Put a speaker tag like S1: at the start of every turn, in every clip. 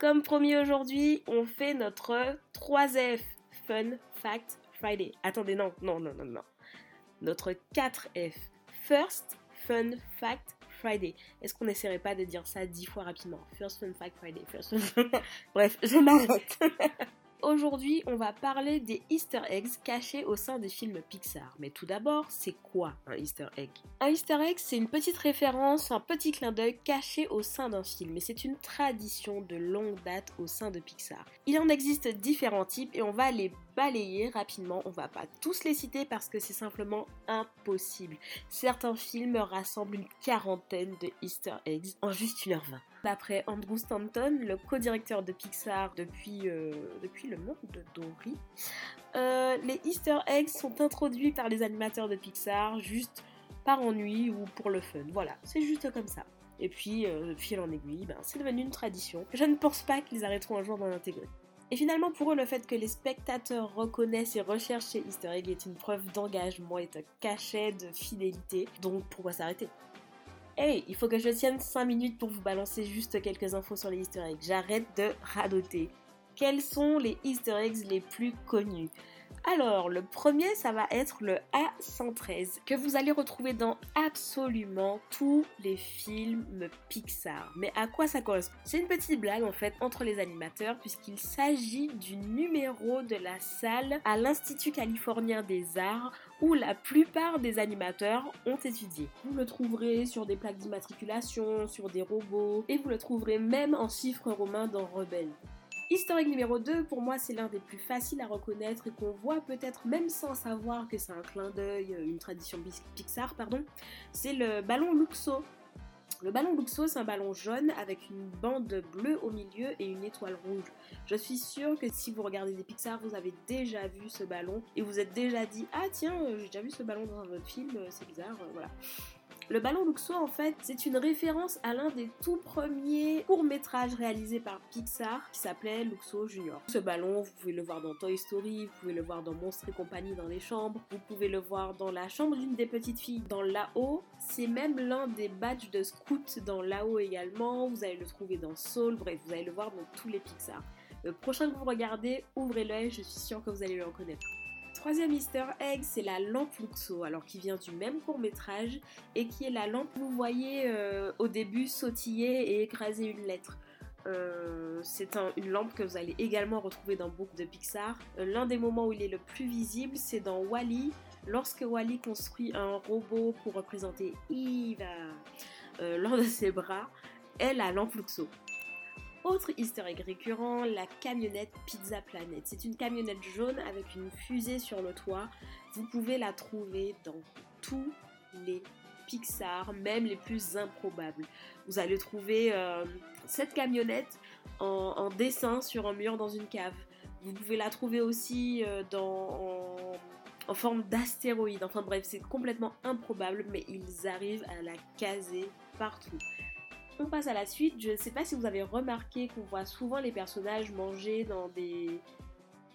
S1: Comme promis aujourd'hui, on fait notre 3F Fun Fact Friday. Attendez, non, non, non, non, non. Notre 4F First Fun Fact Friday. Est-ce qu'on n'essaierait pas de dire ça dix fois rapidement? First Fun Fact Friday. First fun... Bref, je m'arrête. Aujourd'hui, on va parler des Easter eggs cachés au sein des films Pixar. Mais tout d'abord, c'est quoi un Easter egg? Un Easter egg, c'est une petite référence, un petit clin d'œil caché au sein d'un film. Et c'est une tradition de longue date au sein de Pixar. Il en existe différents types et on va les balayer rapidement. On va pas tous les citer parce que c'est simplement impossible. Certains films rassemblent une quarantaine de Easter eggs en juste 1h20. D'après Andrew Stanton, le co-directeur de Pixar depuis, euh, le monde de Dory, euh, les Easter eggs sont introduits par les animateurs de Pixar juste par ennui ou pour le fun. Voilà, c'est juste comme ça. Et puis, euh, fil en aiguille, ben, c'est devenu une tradition. Je ne pense pas qu'ils arrêteront un jour d'en intégrer. Et finalement, pour eux, le fait que les spectateurs reconnaissent et recherchent ces easter eggs est une preuve d'engagement et de cachet de fidélité. Donc, pourquoi s'arrêter? Hey, il faut que je tienne 5 minutes pour vous balancer juste quelques infos sur les easter eggs. J'arrête de radoter. Quels sont les easter eggs les plus connus? Alors, le premier, ça va être le A113, que vous allez retrouver dans absolument tous les films Pixar. Mais à quoi ça correspond? C'est une petite blague en fait entre les animateurs, puisqu'il s'agit du numéro de la salle à l'Institut californien des arts où la plupart des animateurs ont étudié. Vous le trouverez sur des plaques d'immatriculation, sur des robots, et vous le trouverez même en chiffres romains dans Rebelle. Historique numéro 2, pour moi, c'est l'un des plus faciles à reconnaître et qu'on voit peut-être même sans savoir que c'est un clin d'œil, une tradition Pixar, pardon. C'est le ballon Luxo. Le ballon Luxo, c'est un ballon jaune avec une bande bleue au milieu et une étoile rouge. Je suis sûre que si vous regardez des Pixar, vous avez déjà vu ce ballon et vous êtes déjà dit Ah tiens, j'ai déjà vu ce ballon dans un autre film, c'est bizarre, voilà. Le ballon Luxo, en fait, c'est une référence à l'un des tout premiers courts-métrages réalisés par Pixar qui s'appelait Luxo Junior. Ce ballon, vous pouvez le voir dans Toy Story, vous pouvez le voir dans Monstres et compagnie dans les chambres, vous pouvez le voir dans la chambre d'une des petites filles dans là-haut. C'est même l'un des badges de scout dans là-haut également. Vous allez le trouver dans Soul, bref, vous allez le voir dans tous les Pixar. Le prochain que vous regardez, ouvrez l'œil, je suis sûre que vous allez le reconnaître. Troisième easter egg, c'est la lampe Luxo, alors qui vient du même court métrage et qui est la lampe que vous voyez euh, au début sautiller et écraser une lettre. Euh, c'est une lampe que vous allez également retrouver dans beaucoup de Pixar. Euh, l'un des moments où il est le plus visible, c'est dans Wally, lorsque Wally construit un robot pour représenter Eva lors de ses bras, elle la lampe Luxo. Autre egg récurrent, la camionnette Pizza Planet. C'est une camionnette jaune avec une fusée sur le toit. Vous pouvez la trouver dans tous les Pixar, même les plus improbables. Vous allez trouver euh, cette camionnette en, dessin sur un mur dans une cave. Vous pouvez la trouver aussi euh, dans, en forme d'astéroïde. Enfin bref, c'est complètement improbable, mais ils arrivent à la caser partout. On passe à la suite. Je ne sais pas si vous avez remarqué qu'on voit souvent les personnages manger dans des,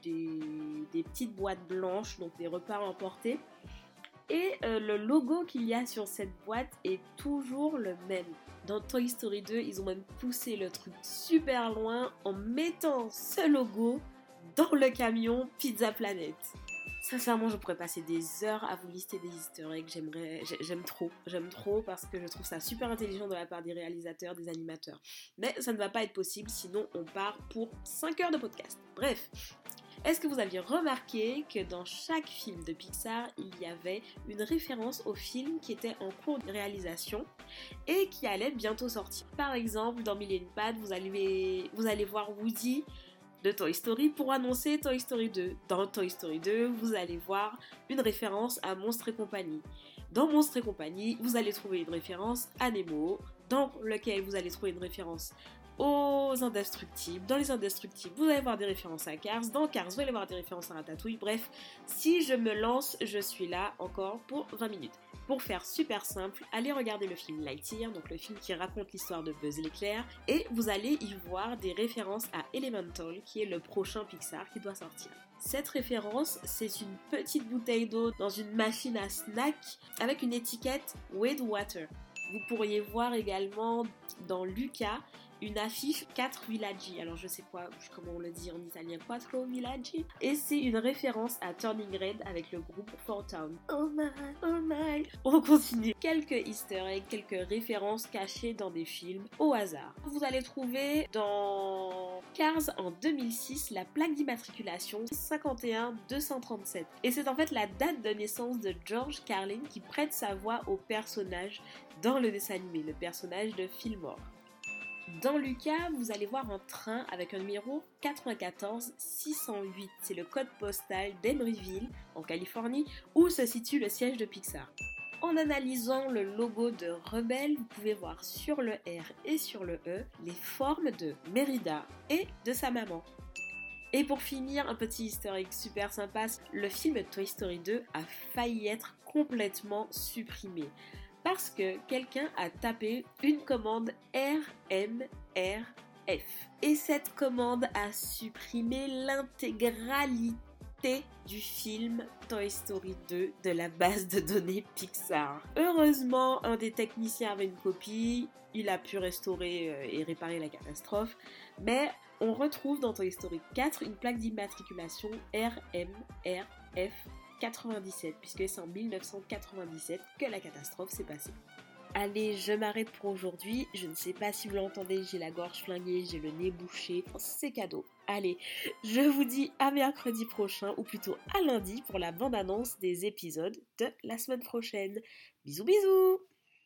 S1: des, petites boîtes blanches, donc des repas emportés. Et euh, le logo qu'il y a sur cette boîte est toujours le même. Dans Toy Story 2, ils ont même poussé le truc super loin en mettant ce logo dans le camion Pizza Planet. Sincèrement, je pourrais passer des heures à vous lister des eggs. J'aimerais, j'aime trop, j'aime trop parce que je trouve ça super intelligent de la part des réalisateurs, des animateurs. Mais ça ne va pas être possible, sinon on part pour 5 heures de podcast. Bref, est-ce que vous aviez remarqué que dans chaque film de Pixar, il y avait une référence au film qui était en cours de réalisation et qui allait bientôt sortir? Par exemple, dans Million Pad, vous allez, vous allez voir Woody de Toy Story pour annoncer Toy Story 2. Dans Toy Story 2, vous allez voir une référence à Monstres et compagnie. Dans Monstres et compagnie, vous allez trouver une référence à Nemo, dans lequel vous allez trouver une référence aux indestructibles. Dans les indestructibles, vous allez voir des références à Cars. Dans Cars, vous allez voir des références à Ratatouille. Bref, si je me lance, je suis là encore pour 20 minutes. Pour faire super simple, allez regarder le film Lightyear, donc le film qui raconte l'histoire de Buzz l'éclair, et vous allez y voir des références à Elemental, qui est le prochain Pixar qui doit sortir. Cette référence, c'est une petite bouteille d'eau dans une machine à snack avec une étiquette With Water. Vous pourriez voir également dans Lucas une affiche 4 villaggi. Alors je sais pas comment on le dit en italien, 4 villaggi. Et c'est une référence à Turning Red avec le groupe Town. Oh my, oh my. On continue. Quelques easter eggs, quelques références cachées dans des films au hasard. Vous allez trouver dans Cars en 2006 la plaque d'immatriculation 51 237. Et c'est en fait la date de naissance de George Carlin qui prête sa voix au personnage dans le dessin animé, le personnage de Fillmore. Dans Lucas, vous allez voir un train avec un numéro 94 608. C'est le code postal d'Emeryville, en Californie, où se situe le siège de Pixar. En analysant le logo de Rebelle, vous pouvez voir sur le R et sur le E les formes de Merida et de sa maman. Et pour finir, un petit historique super sympa, le film Toy Story 2 a failli être complètement supprimé parce que quelqu'un a tapé une commande RMRF. Et cette commande a supprimé l'intégralité du film Toy Story 2 de la base de données Pixar. Heureusement, un des techniciens avait une copie, il a pu restaurer euh, et réparer la catastrophe, mais on retrouve dans Toy Story 4 une plaque d'immatriculation RMRF 97, puisque c'est en 1997 que la catastrophe s'est passée. Allez, je m'arrête pour aujourd'hui. Je ne sais pas si vous l'entendez, j'ai la gorge flinguée, j'ai le nez bouché. C'est cadeau. Allez, je vous dis à mercredi prochain, ou plutôt à lundi, pour la bande-annonce des épisodes de la semaine prochaine. Bisous bisous